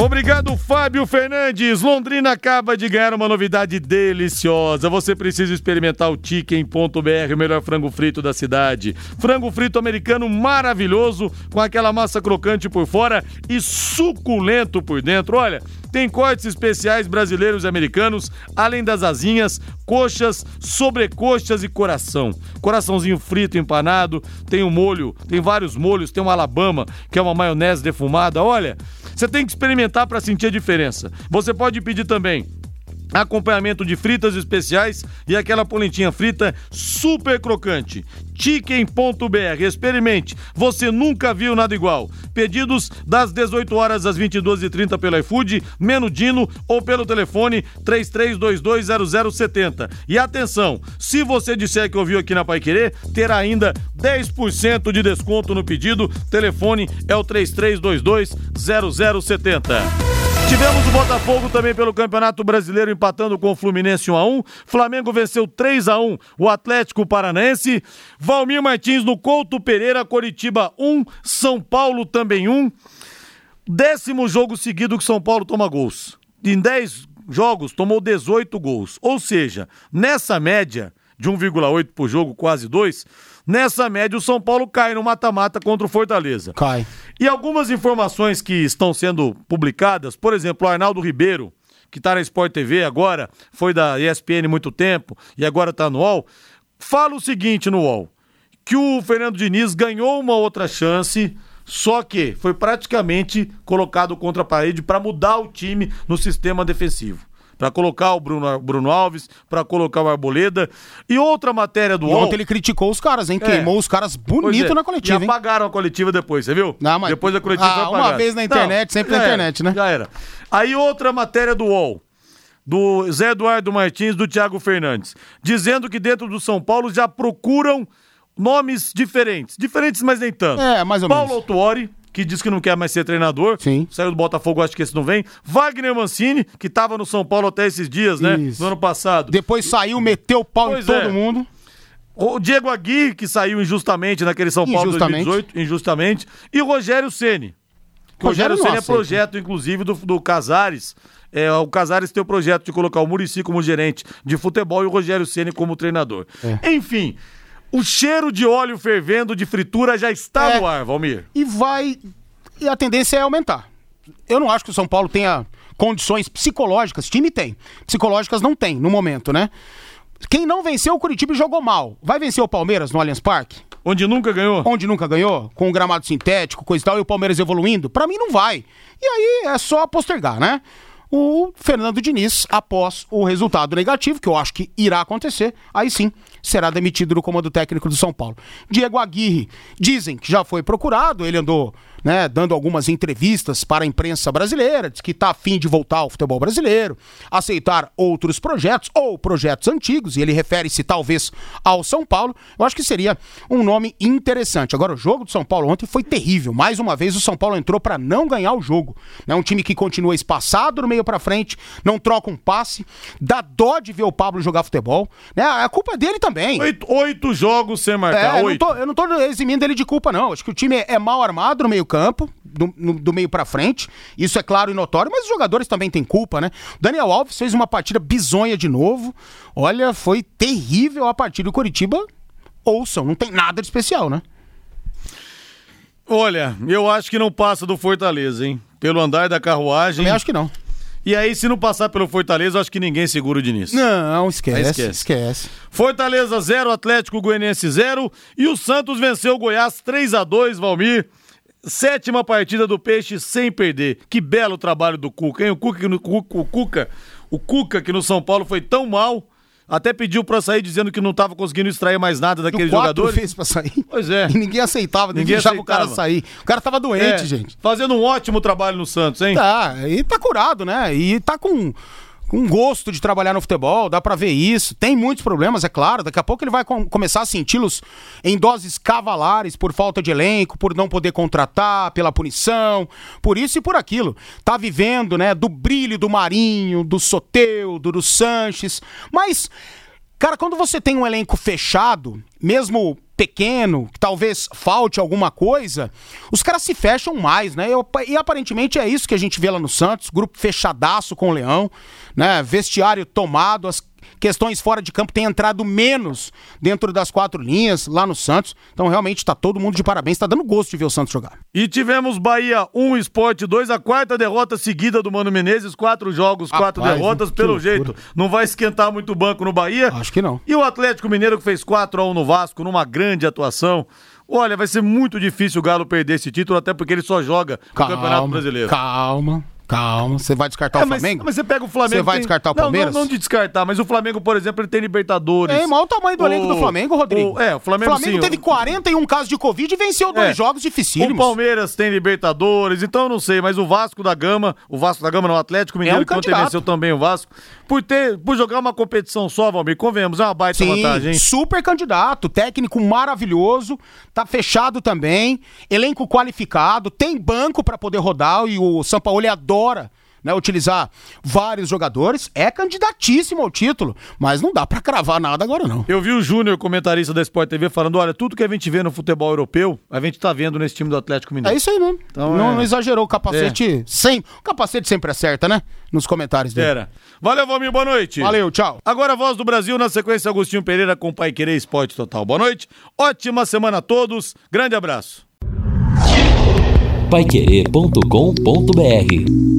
Obrigado, Fábio Fernandes. Londrina acaba de ganhar uma novidade deliciosa. Você precisa experimentar o Chicken.br, o melhor frango frito da cidade. Frango frito americano maravilhoso, com aquela massa crocante por fora e suculento por dentro. Olha, tem cortes especiais brasileiros e americanos, além das asinhas, coxas, sobrecoxas e coração. Coraçãozinho frito, empanado, tem um molho, tem vários molhos, tem um Alabama, que é uma maionese defumada. Olha, você tem que experimentar para sentir a diferença. Você pode pedir também acompanhamento de fritas especiais e aquela polentinha frita super crocante. Chicken.br, experimente. Você nunca viu nada igual. Pedidos das 18 horas às 22h30 pelo iFood, Menudino ou pelo telefone 33220070. E atenção, se você disser que ouviu aqui na Pai Querer, terá ainda 10% de desconto no pedido. Telefone é o 33220070. Tivemos o Botafogo também pelo Campeonato Brasileiro empatando com o Fluminense 1 a 1. Flamengo venceu 3 a 1 o Atlético Paranaense. Valmir Martins no Couto Pereira, Coritiba 1, São Paulo também 1. Décimo jogo seguido que São Paulo toma gols. Em 10 jogos tomou 18 gols. Ou seja, nessa média de 1,8 por jogo, quase 2, nessa média o São Paulo cai no mata-mata contra o Fortaleza. cai. E algumas informações que estão sendo publicadas, por exemplo, o Arnaldo Ribeiro, que tá na Sport TV agora, foi da ESPN muito tempo e agora tá no UOL, fala o seguinte no UOL, que o Fernando Diniz ganhou uma outra chance, só que foi praticamente colocado contra a parede para mudar o time no sistema defensivo. Para colocar o Bruno, Bruno Alves, para colocar o Arboleda. E outra matéria do E UOL. ontem ele criticou os caras, hein? É. Queimou os caras Pois bonito é, na coletiva, E hein? apagaram a coletiva depois, você viu? Não, mas- Depois da coletiva Ah, uma vez na internet, sempre na já internet, era, né? Já era. Aí outra matéria do UOL, do Zé Eduardo Martins, do Thiago Fernandes, dizendo que dentro do São Paulo já procuram nomes diferentes. Diferentes, mas nem tanto. É, mais ou Paulo menos. Autuori, que diz que não quer mais ser treinador. Sim. Saiu do Botafogo, acho que esse não vem. Wagner Mancini, que estava no São Paulo até esses dias, né? Isso. No ano passado. Depois saiu, meteu o pau Pois em todo é. mundo. O Diego Aguirre, que saiu injustamente naquele São Paulo Injustamente. 2018, injustamente. E o Rogério Ceni. O Rogério Ceni é projeto, inclusive, do, do Casares. É, o Casares tem o projeto de colocar o Murici como gerente de futebol e o Rogério Ceni como treinador. É. Enfim, o cheiro de óleo fervendo de fritura já está É. no ar, Valmir. E vai. E a tendência é aumentar. Eu não acho que o São Paulo tenha condições psicológicas. Time tem. Psicológicas não tem, no momento, né? Quem não venceu o Curitiba jogou mal, vai vencer o Palmeiras no Allianz Parque? Onde nunca ganhou. onde nunca ganhou, com o gramado sintético, coisa e tal, e o Palmeiras evoluindo, pra mim não vai. E aí é só postergar, né? O Fernando Diniz, após o resultado negativo, que eu acho que irá acontecer, aí sim será demitido do comando técnico do São Paulo. Diego Aguirre, dizem que já foi procurado, ele andou né, dando algumas entrevistas para a imprensa brasileira, diz que está afim de voltar ao futebol brasileiro, aceitar outros projetos ou projetos antigos, e ele refere-se talvez ao São Paulo. Eu acho que seria um nome interessante. Agora, o jogo do São Paulo ontem foi terrível. Mais uma vez, o São Paulo entrou para não ganhar o jogo. É um time que continua espaçado no meio para frente, não troca um passe, dá dó de ver o Pablo jogar futebol. Né? A culpa é dele também. Oito, oito jogos sem É, marcar. eu, não tô, eu não tô eximindo ele de culpa, não. Acho que o time é, é mal armado no meio-campo, do, no- do meio pra frente. Isso é claro e notório, mas os jogadores também têm culpa, né? Daniel Alves fez uma partida bizonha de novo. Olha, foi terrível a partida do Curitiba. Ouçam, não tem nada de especial, né? Olha, eu acho que não passa do Fortaleza, hein? Pelo andar da carruagem. Também acho que não. E aí, se não passar pelo Fortaleza, eu acho que ninguém segura o Diniz. Não, esquece. Esquece. esquece. Fortaleza 0, Atlético Goianiense 0. E o Santos venceu o Goiás 3 a 2 Valmir. Sétima partida do Peixe sem perder. Que belo trabalho do Cuca, hein? O Cuca, que no, o Cuca, o Cuca que no São Paulo foi tão mal, até pediu pra sair dizendo que não tava conseguindo extrair mais nada quatro jogadores. fez pra sair. Pois é. E ninguém aceitava, ninguém, Ninguém deixava o cara aceitava. sair. O cara tava doente, É, gente. Fazendo um ótimo trabalho no Santos, hein? Tá, e tá curado, né? E tá com, com gosto de trabalhar no futebol, dá pra ver isso. Tem muitos problemas, é claro. Daqui a pouco ele vai com- começar a senti-los em doses cavalares por falta de elenco, por não poder contratar, pela punição, por isso e por aquilo. Tá vivendo, né, do brilho do Marinho, do Soteudo, do Sanches. Mas, cara, quando você tem um elenco fechado, mesmo pequeno, que talvez falte alguma coisa, os caras se fecham mais, né? E, aparentemente é isso que a gente vê lá no Santos, grupo fechadaço com o Leão, né? Vestiário tomado, as questões fora de campo têm entrado menos dentro das quatro linhas lá no Santos. Então realmente tá todo mundo de parabéns, tá dando gosto de ver o Santos jogar. E tivemos Bahia 1, Esporte 2, a quarta derrota seguida do Mano Menezes, quatro jogos, quatro Rapaz, derrotas, que pelo loucura. jeito. Não vai esquentar muito o banco no Bahia. Acho que não. E o Atlético Mineiro que fez 4 a 1 no Vasco, numa grande atuação. Olha, vai ser muito difícil o Galo perder esse título, até porque ele só joga no Campeonato Brasileiro. Calma, calma. Você vai descartar É, o mas, Flamengo? mas você pega o Flamengo. Você vai tem- descartar o Não, Palmeiras? Não, não, de descartar, mas o Flamengo, por exemplo, ele tem Libertadores. É, olha o tamanho do elenco do Flamengo, Rodrigo. o- é, o Flamengo, sim, teve o- 41 casos de Covid e venceu dois É. jogos O dificílimos. Palmeiras tem Libertadores, então eu não sei, mas o Vasco da Gama, o Vasco da Gama não, o Atlético Mineiro, É um que ontem candidato. venceu também o Vasco, por, ter, por jogar uma competição só, Valmir, convenhamos, é uma baita Sim, vantagem, hein? super candidato, técnico maravilhoso, tá fechado também, elenco qualificado, tem banco pra poder rodar e o Sampaoli adora né, utilizar vários jogadores, é candidatíssimo ao título, mas não dá pra cravar nada agora não. Eu vi o Júnior, comentarista da Sport TV, falando: olha, tudo que a gente vê no futebol europeu, a gente tá vendo nesse time do Atlético É Mineiro. isso aí mesmo. Então, não, é. não exagerou o capacete sem, o capacete sempre acerta, né? Nos comentários dele. Era. Valeu, Valmir, boa noite. Valeu, tchau. Agora a voz do Brasil, na sequência, Agostinho Pereira com Pai Querer Esporte Total. Boa noite, ótima semana a todos, grande abraço. Paiquerê.com.br